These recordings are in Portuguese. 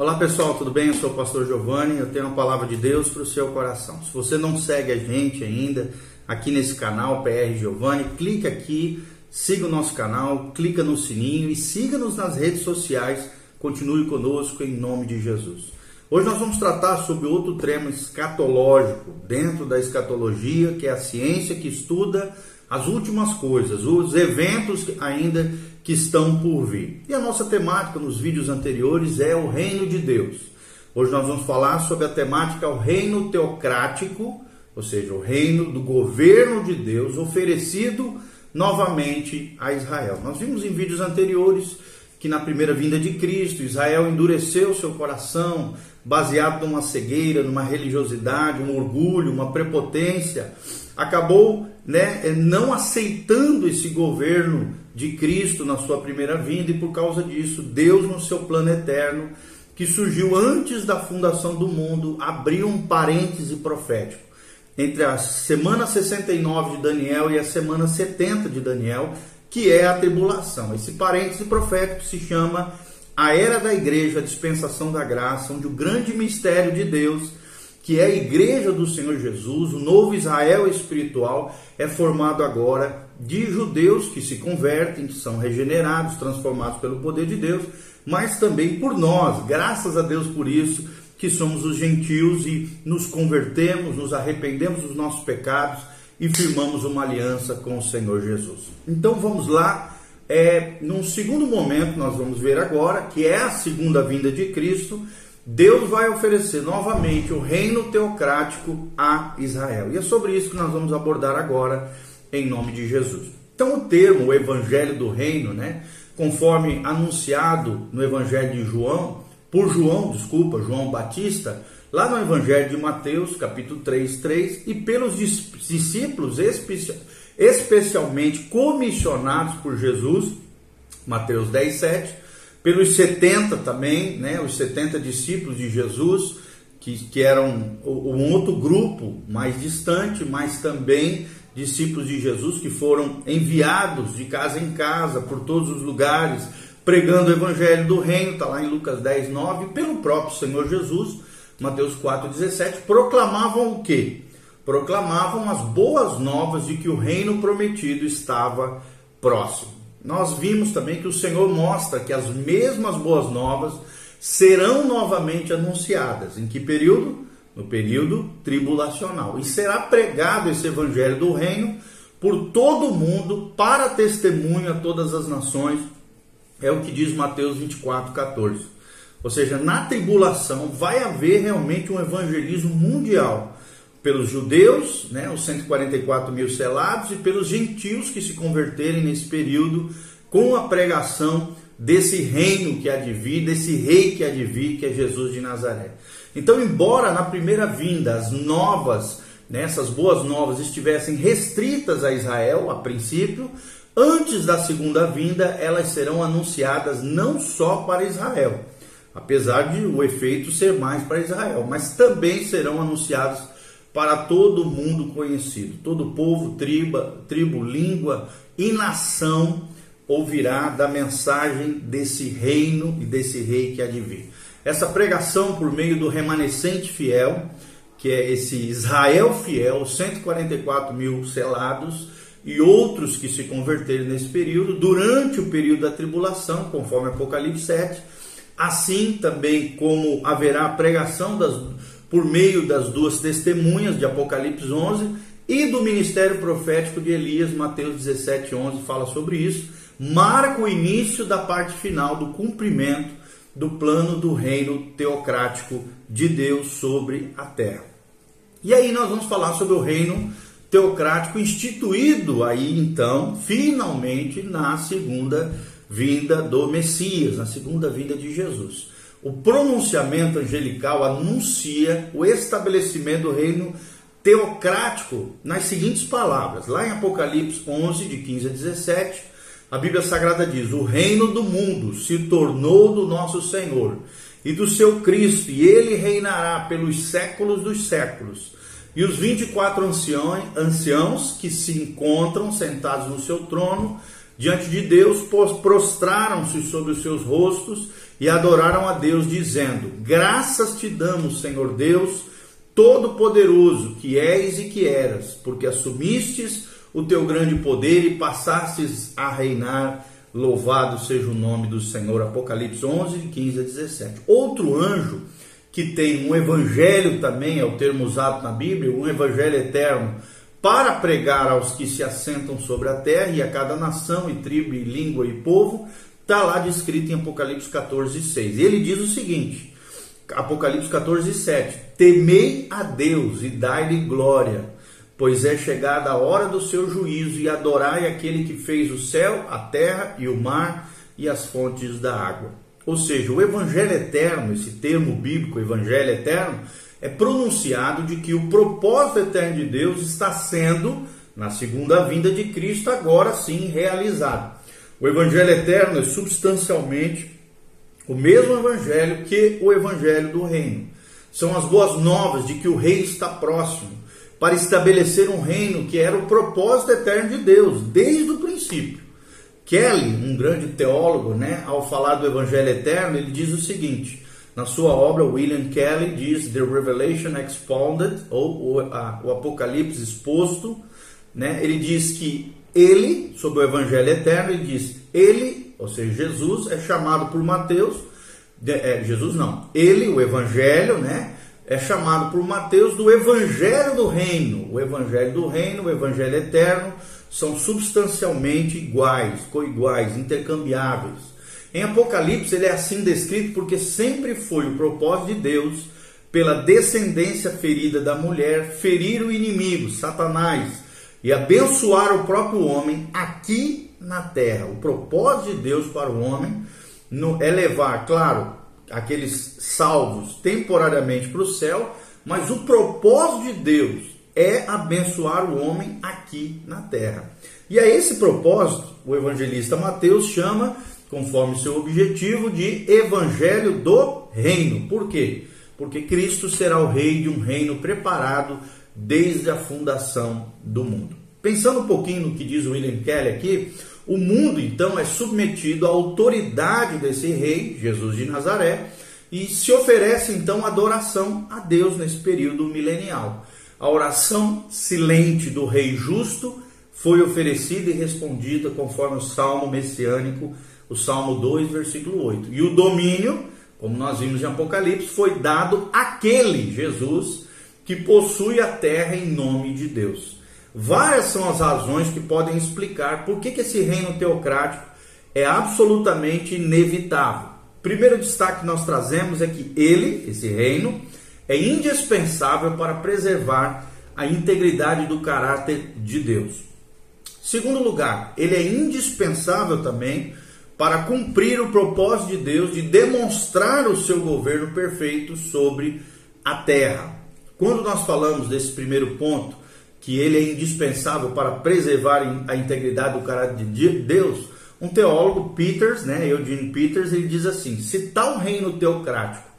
Olá pessoal, tudo bem? Eu sou o pastor Giovanni, eu tenho uma palavra de Deus para o seu coração. Se você não segue a gente ainda aqui nesse canal PR Giovanni, clica aqui, siga o nosso canal, clica no sininho e siga-nos nas redes sociais. Continue conosco em nome de Jesus. Hoje nós vamos tratar sobre outro tema escatológico, dentro da escatologia, que é a ciência que estuda as últimas coisas, os eventos ainda que estão por vir. E a nossa temática nos vídeos anteriores é o reino de Deus. Hoje nós vamos falar sobre a temática o reino teocrático, ou seja, o reino do governo de Deus oferecido novamente a Israel. Nós vimos em vídeos anteriores que na primeira vinda de Cristo, Israel endureceu seu coração, baseado numa cegueira, numa religiosidade, um orgulho, uma prepotência, acabou né, não aceitando esse governo de Cristo na sua primeira vinda, e por causa disso, Deus, no seu plano eterno, que surgiu antes da fundação do mundo, abriu um parêntese profético entre a semana 69 de Daniel e a semana 70 de Daniel, que é a tribulação. Esse parêntese profético se chama a era da igreja, a dispensação da graça, onde o grande mistério de Deus que é a igreja do Senhor Jesus, o novo Israel espiritual, é formado agora de judeus que se convertem, que são regenerados, transformados pelo poder de Deus, mas também por nós, graças a Deus por isso, que somos os gentios e nos convertemos, nos arrependemos dos nossos pecados e firmamos uma aliança com o Senhor Jesus. Então vamos lá, é, num segundo momento nós vamos ver agora, que é a segunda vinda de Cristo, Deus vai oferecer novamente o reino teocrático a Israel. E é sobre isso que nós vamos abordar agora, em nome de Jesus. Então, o termo o evangelho do reino, né, conforme anunciado no evangelho de João, por João, desculpa, João Batista, lá no evangelho de Mateus, capítulo 3, 3, e pelos discípulos especialmente comissionados por Jesus, Mateus 10, 7, pelos 70 também, né, os 70 discípulos de Jesus, que, que eram um outro grupo mais distante, mas também discípulos de Jesus que foram enviados de casa em casa, por todos os lugares, pregando o evangelho do reino, está lá em Lucas 10, 9, pelo próprio Senhor Jesus, Mateus 4, 17, proclamavam o quê? Proclamavam as boas novas de que o reino prometido estava próximo nós vimos também que o Senhor mostra que as mesmas boas novas serão novamente anunciadas. Em que período? No período tribulacional. E será pregado esse evangelho do reino por todo o mundo para testemunho a todas as nações. É o que diz Mateus 24, 14. Ou seja, na tribulação vai haver realmente um evangelismo mundial pelos judeus, né, os 144 mil selados, e pelos gentios que se converterem nesse período com a pregação desse reino que há de vir, desse rei que há de vir, que é Jesus de Nazaré. Então, embora na primeira vinda as novas, né, essas boas novas estivessem restritas a Israel a princípio, antes da segunda vinda elas serão anunciadas não só para Israel, apesar de o efeito ser mais para Israel, mas também serão anunciadas para todo mundo conhecido. Todo povo, tribo, tribo, língua e nação ouvirá da mensagem desse reino e desse rei que há de vir. Essa pregação por meio do remanescente fiel, que é esse Israel fiel, 144 mil selados e outros que se converterem nesse período, durante o período da tribulação, conforme Apocalipse 7, assim também como haverá a pregação das por meio das duas testemunhas de Apocalipse 11 e do ministério profético de Elias, Mateus 17, 11 fala sobre isso, marca o início da parte final do cumprimento do plano do reino teocrático de Deus sobre a terra. E aí nós vamos falar sobre o reino teocrático instituído aí então, finalmente na segunda vinda do Messias, na segunda vinda de Jesus. O pronunciamento angelical anuncia o estabelecimento do reino teocrático nas seguintes palavras. Lá em Apocalipse 11, de 15 a 17, a Bíblia Sagrada diz: O reino do mundo se tornou do nosso Senhor e do seu Cristo, e ele reinará pelos séculos dos séculos. E os 24 anciões, anciãos que se encontram sentados no seu trono diante de Deus prostraram-se sobre os seus rostos e adoraram a Deus, dizendo: Graças te damos, Senhor Deus, Todo-Poderoso, que és e que eras, porque assumistes o teu grande poder e passastes a reinar. Louvado seja o nome do Senhor. Apocalipse 11, 15 a 17. Outro anjo que tem um evangelho também, é o termo usado na Bíblia, um evangelho eterno, para pregar aos que se assentam sobre a terra e a cada nação e tribo e língua e povo, está lá descrito em Apocalipse 14, 6. E ele diz o seguinte, Apocalipse 14, 7, Temei a Deus e dai-lhe glória, pois é chegada a hora do seu juízo e adorai aquele que fez o céu, a terra e o mar e as fontes da água. Ou seja, o evangelho eterno, esse termo bíblico, evangelho eterno, é pronunciado de que o propósito eterno de Deus está sendo, na segunda vinda de Cristo, agora sim realizado. O evangelho eterno é substancialmente o mesmo evangelho que o evangelho do reino. São as boas novas de que o rei está próximo para estabelecer um reino que era o propósito eterno de Deus desde o princípio. Kelly, um grande teólogo, né, ao falar do Evangelho Eterno, ele diz o seguinte: na sua obra, William Kelly diz The Revelation Expounded, ou o, a, o Apocalipse exposto, né, ele diz que ele, sobre o Evangelho Eterno, ele diz: ele, ou seja, Jesus, é chamado por Mateus, de, é, Jesus não, ele, o Evangelho, né, é chamado por Mateus do Evangelho do Reino, o Evangelho do Reino, o Evangelho Eterno são substancialmente iguais, coiguais, intercambiáveis. Em Apocalipse ele é assim descrito porque sempre foi o propósito de Deus, pela descendência ferida da mulher, ferir o inimigo, Satanás, e abençoar o próprio homem aqui na terra. O propósito de Deus para o homem é levar, claro, aqueles salvos temporariamente para o céu, mas o propósito de Deus é abençoar o homem aqui na terra. E a esse propósito, o evangelista Mateus chama, conforme seu objetivo, de Evangelho do Reino. Por quê? Porque Cristo será o rei de um reino preparado desde a fundação do mundo. Pensando um pouquinho no que diz William Kelly aqui, o mundo então é submetido à autoridade desse rei, Jesus de Nazaré, e se oferece então adoração a Deus nesse período milenial. A oração silente do Rei Justo foi oferecida e respondida conforme o Salmo messiânico, o Salmo 2, versículo 8. E o domínio, como nós vimos em Apocalipse, foi dado àquele Jesus que possui a terra em nome de Deus. Várias são as razões que podem explicar por que, que esse reino teocrático é absolutamente inevitável. Primeiro destaque que nós trazemos é que ele, esse reino, é indispensável para preservar a integridade do caráter de Deus. Segundo lugar, ele é indispensável também para cumprir o propósito de Deus de demonstrar o seu governo perfeito sobre a terra. Quando nós falamos desse primeiro ponto, que ele é indispensável para preservar a integridade do caráter de Deus, um teólogo, Peters, né, Eugene Peters, ele diz assim: se tal reino teocrático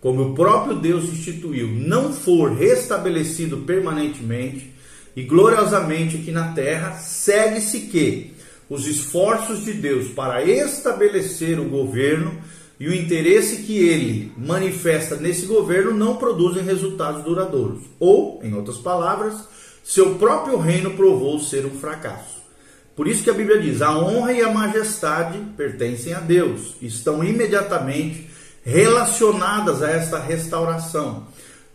como o próprio Deus instituiu, não for restabelecido permanentemente e gloriosamente aqui na terra, segue-se que os esforços de Deus para estabelecer o governo e o interesse que ele manifesta nesse governo não produzem resultados duradouros. Ou, em outras palavras, seu próprio reino provou ser um fracasso. Por isso que a Bíblia diz: a honra e a majestade pertencem a Deus, estão imediatamente relacionadas a esta restauração.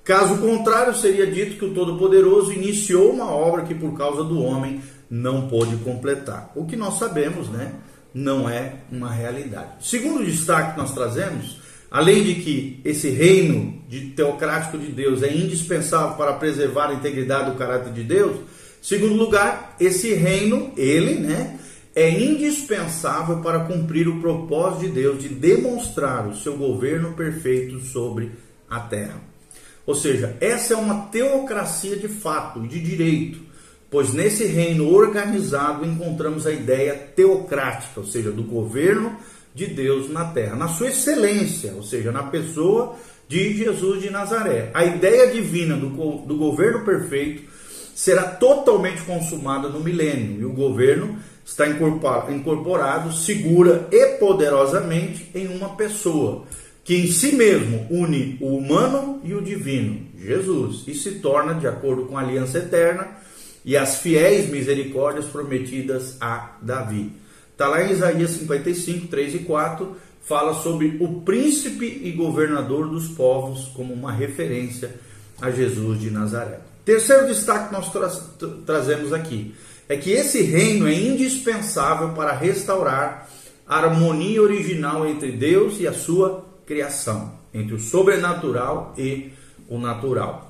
Caso contrário, seria dito que o Todo-Poderoso iniciou uma obra que por causa do homem não pôde completar. O que nós sabemos, né, não é uma realidade. Segundo destaque que nós trazemos, além de que esse reino de teocrático de Deus é indispensável para preservar a integridade do caráter de Deus, segundo lugar, esse reino, ele, né, é indispensável para cumprir o propósito de Deus de demonstrar o seu governo perfeito sobre a terra. Ou seja, essa é uma teocracia de fato de direito, pois nesse reino organizado encontramos a ideia teocrática, ou seja, do governo de Deus na terra, na sua excelência, ou seja, na pessoa de Jesus de Nazaré. A ideia divina do, do governo perfeito será totalmente consumada no milênio e o governo está incorporado segura e poderosamente em uma pessoa, que em si mesmo une o humano e o divino, Jesus, e se torna, de acordo com a aliança eterna e as fiéis misericórdias prometidas a Davi. Está lá em Isaías 55, 3 e 4, fala sobre o príncipe e governador dos povos como uma referência a Jesus de Nazaré. Terceiro destaque que nós tra trazemos aqui é que esse reino é indispensável para restaurar a harmonia original entre Deus e a sua criação, entre o sobrenatural e o natural.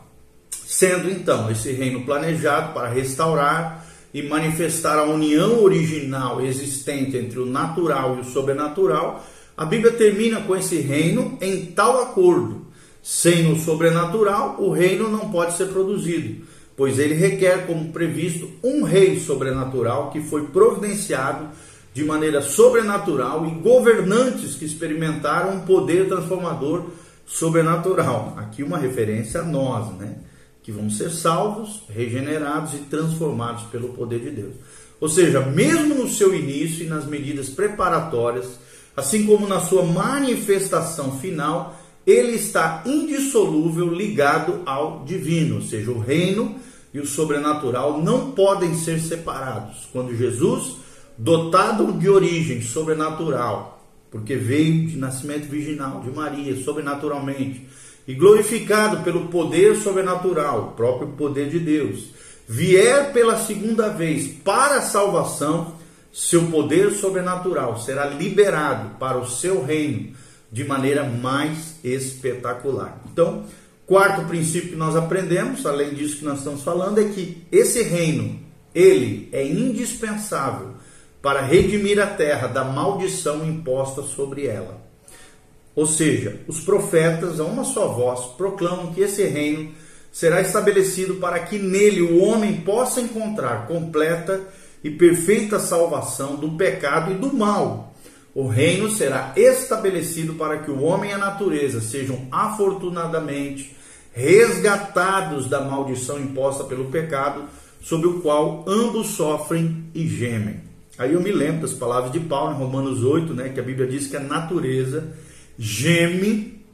Sendo então esse reino planejado para restaurar e manifestar a união original existente entre o natural e o sobrenatural, a Bíblia termina com esse reino em tal acordo. Sem o sobrenatural, o reino não pode ser produzido pois ele requer, como previsto, um rei sobrenatural que foi providenciado de maneira sobrenatural e governantes que experimentaram um poder transformador sobrenatural. Aqui uma referência a nós, né? Que vamos ser salvos, regenerados e transformados pelo poder de Deus. Ou seja, mesmo no seu início e nas medidas preparatórias, assim como na sua manifestação final, ele está indissolúvel ligado ao divino, ou seja, o reino e o sobrenatural não podem ser separados. Quando Jesus, dotado de origem sobrenatural, porque veio de nascimento virginal de Maria, sobrenaturalmente, e glorificado pelo poder sobrenatural, próprio poder de Deus, vier pela segunda vez para a salvação, seu poder sobrenatural será liberado para o seu reino de maneira mais espetacular. Então, quarto princípio que nós aprendemos, além disso que nós estamos falando, é que esse reino, ele é indispensável para redimir a terra da maldição imposta sobre ela. Ou seja, os profetas, a uma só voz, proclamam que esse reino será estabelecido para que nele o homem possa encontrar completa e perfeita salvação do pecado e do mal o reino será estabelecido para que o homem e a natureza sejam afortunadamente resgatados da maldição imposta pelo pecado, sobre o qual ambos sofrem e gemem. Aí eu me lembro das palavras de Paulo em Romanos 8, né, que a Bíblia diz que a natureza geme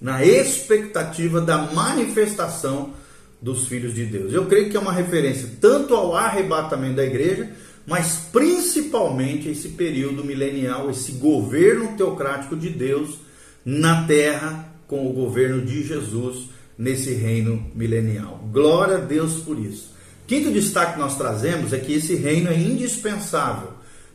na expectativa da manifestação dos filhos de Deus. Eu creio que é uma referência tanto ao arrebatamento da igreja, mas principalmente esse período milenial, esse governo teocrático de Deus na terra com o governo de Jesus nesse reino milenial. Glória a Deus por isso. Quinto destaque que nós trazemos é que esse reino é indispensável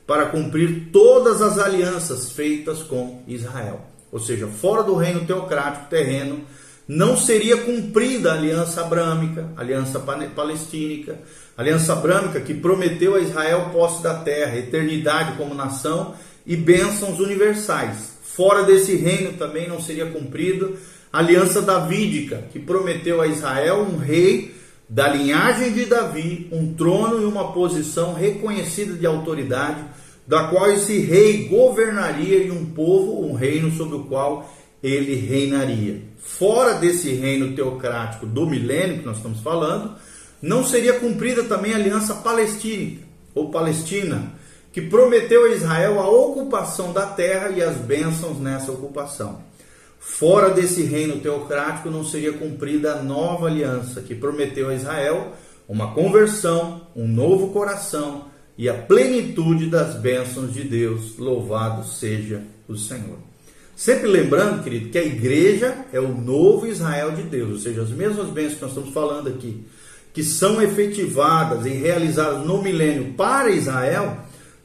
para cumprir todas as alianças feitas com Israel. Ou seja, fora do reino teocrático terreno, não seria cumprida a aliança abrâmica, a aliança palestínica, aliança abrâmica que prometeu a Israel posse da terra, eternidade como nação e bênçãos universais. Fora desse reino também não seria cumprido a aliança davídica, que prometeu a Israel um rei da linhagem de Davi, um trono e uma posição reconhecida de autoridade, da qual esse rei governaria e um povo, um reino sobre o qual ele reinaria. Fora desse reino teocrático do milênio que nós estamos falando, não seria cumprida também a aliança palestínica ou palestina, que prometeu a Israel a ocupação da terra e as bênçãos nessa ocupação. Fora desse reino teocrático não seria cumprida a nova aliança, que prometeu a Israel uma conversão, um novo coração e a plenitude das bênçãos de Deus. Louvado seja o Senhor. Sempre lembrando, querido, que a igreja é o novo Israel de Deus, ou seja, as mesmas bênçãos que nós estamos falando aqui que são efetivadas e realizadas no milênio para Israel,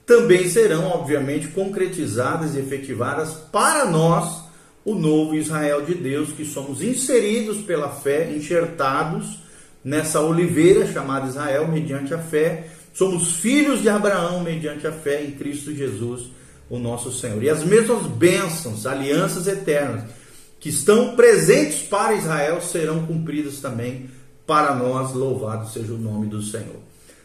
também serão, obviamente, concretizadas e efetivadas para nós, o novo Israel de Deus, que somos inseridos pela fé, enxertados nessa oliveira chamada Israel mediante a fé. Somos filhos de Abraão mediante a fé em Cristo Jesus, o nosso Senhor. E as mesmas bênçãos, alianças eternas que estão presentes para Israel serão cumpridas também para nós, louvado seja o nome do Senhor.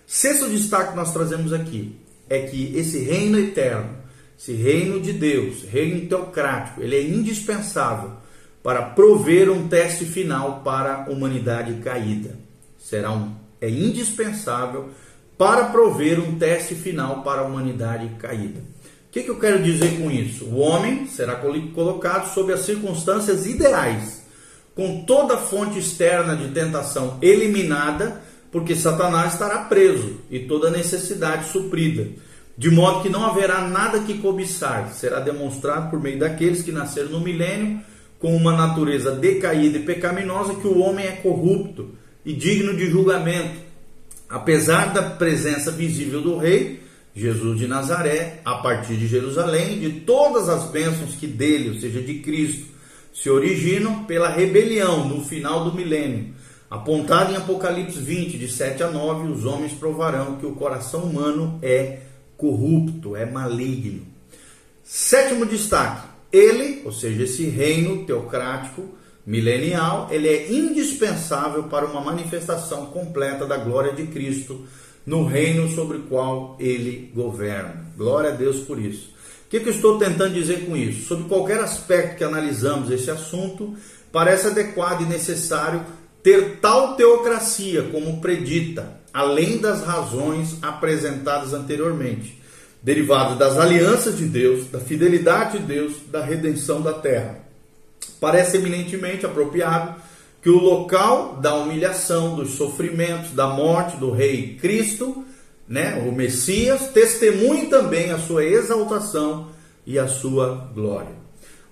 Sexto destaque que nós trazemos aqui é que esse reino eterno, esse reino de Deus, reino teocrático, ele é indispensável para prover um teste final para a humanidade caída. Será um é indispensável para prover um teste final para a humanidade caída. O que, que eu quero dizer com isso? O homem será colocado sob as circunstâncias ideais, com toda fonte externa de tentação eliminada, porque Satanás estará preso e toda necessidade suprida, de modo que não haverá nada que cobiçar, será demonstrado por meio daqueles que nasceram no milênio com uma natureza decaída e pecaminosa que o homem é corrupto e digno de julgamento. Apesar da presença visível do rei, Jesus de Nazaré, a partir de Jerusalém, de todas as bênçãos que dele, ou seja, de Cristo, se originam pela rebelião no final do milênio. Apontado em Apocalipse 20, de 7 a 9, os homens provarão que o coração humano é corrupto, é maligno. Sétimo destaque: ele, ou seja, esse reino teocrático milenial, ele é indispensável para uma manifestação completa da glória de Cristo no reino sobre o qual ele governa. Glória a Deus por isso. O que, que eu estou tentando dizer com isso? Sobre qualquer aspecto que analisamos esse assunto, parece adequado e necessário ter tal teocracia como predita, além das razões apresentadas anteriormente derivado das alianças de Deus, da fidelidade de Deus, da redenção da terra. Parece eminentemente apropriado que o local da humilhação, dos sofrimentos, da morte do rei Cristo, né, o Messias, testemunhe também a sua exaltação e a sua glória.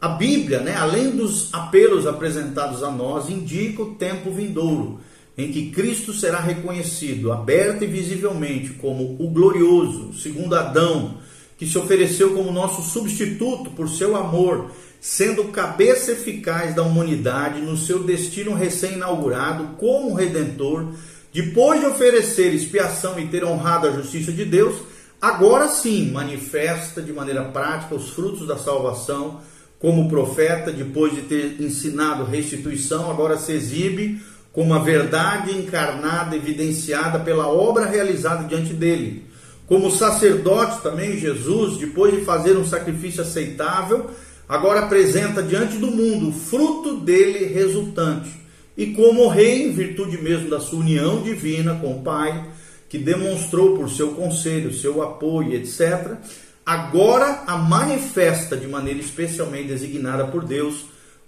A Bíblia, né, além dos apelos apresentados a nós, indica o tempo vindouro em que Cristo será reconhecido aberto e visivelmente como o glorioso, segundo Adão, que se ofereceu como nosso substituto por seu amor, sendo cabeça eficaz da humanidade no seu destino recém-inaugurado como redentor, depois de oferecer expiação e ter honrado a justiça de Deus, agora sim manifesta de maneira prática os frutos da salvação. Como profeta, depois de ter ensinado restituição, agora se exibe como a verdade encarnada, evidenciada pela obra realizada diante dele. Como sacerdote também, Jesus, depois de fazer um sacrifício aceitável, agora apresenta diante do mundo o fruto dele resultante. E como rei, em virtude mesmo da sua união divina com o Pai, que demonstrou por seu conselho, seu apoio, etc., agora a manifesta de maneira especialmente designada por Deus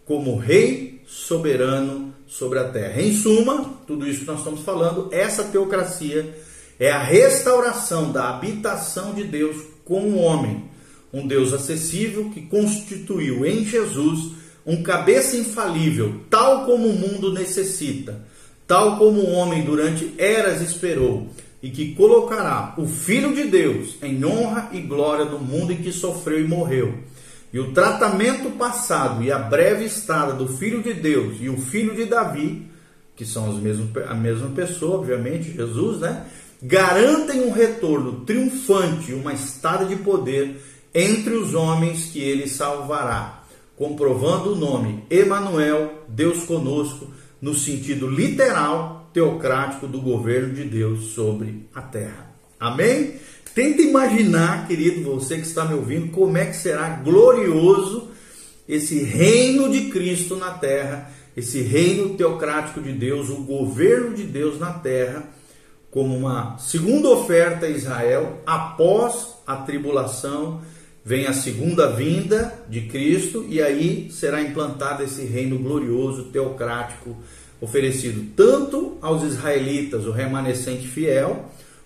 como Rei soberano sobre a terra. Em suma, tudo isso que nós estamos falando, essa teocracia é a restauração da habitação de Deus com o homem, um Deus acessível que constituiu em Jesus um cabeça infalível, tal como o mundo necessita, tal como o homem durante eras esperou, e que colocará o Filho de Deus em honra e glória no mundo em que sofreu e morreu e o tratamento passado e a breve estada do Filho de Deus e o Filho de Davi, que são as mesmas, a mesma pessoa, obviamente, Jesus, né? Garantem um retorno triunfante, uma estada de poder entre os homens que ele salvará, comprovando o nome Emanuel, Deus conosco, no sentido literal teocrático do governo de Deus sobre a terra. Amém? Tenta imaginar, querido, você que está me ouvindo, como é que será glorioso esse reino de Cristo na terra, esse reino teocrático de Deus, o governo de Deus na terra, como uma segunda oferta a Israel após a tribulação, vem a segunda vinda de Cristo e aí será implantado esse reino glorioso teocrático oferecido tanto aos israelitas, o remanescente fiel,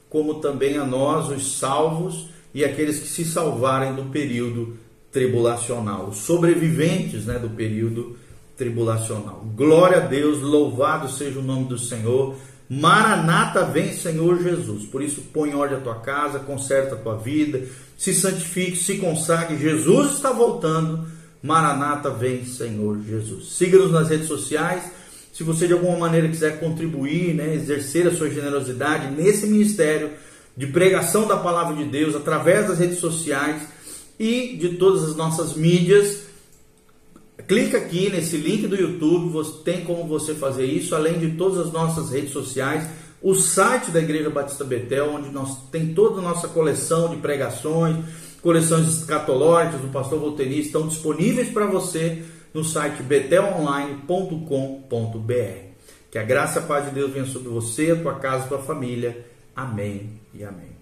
como também a nós, os salvos e aqueles que se salvarem do período tribulacional, os sobreviventes né, do período tribulacional. Glória a Deus, louvado seja o nome do Senhor. Maranata vem, Senhor Jesus. Por isso, põe em ordem a tua casa, conserta a tua vida, se santifique, se consagre. Jesus está voltando. Maranata vem, Senhor Jesus. Siga-nos nas redes sociais se você de alguma maneira quiser contribuir, né, exercer a sua generosidade nesse ministério de pregação da palavra de Deus através das redes sociais e de todas as nossas mídias, clica aqui nesse link do YouTube, você, tem como você fazer isso, além de todas as nossas redes sociais, o site da Igreja Batista Betel, onde nós tem toda a nossa coleção de pregações, coleções escatológicas do pastor Volteri estão disponíveis para você no site betelonline.com.br. Que a graça e a paz de Deus venha sobre você, a tua casa, a tua família. Amém e amém.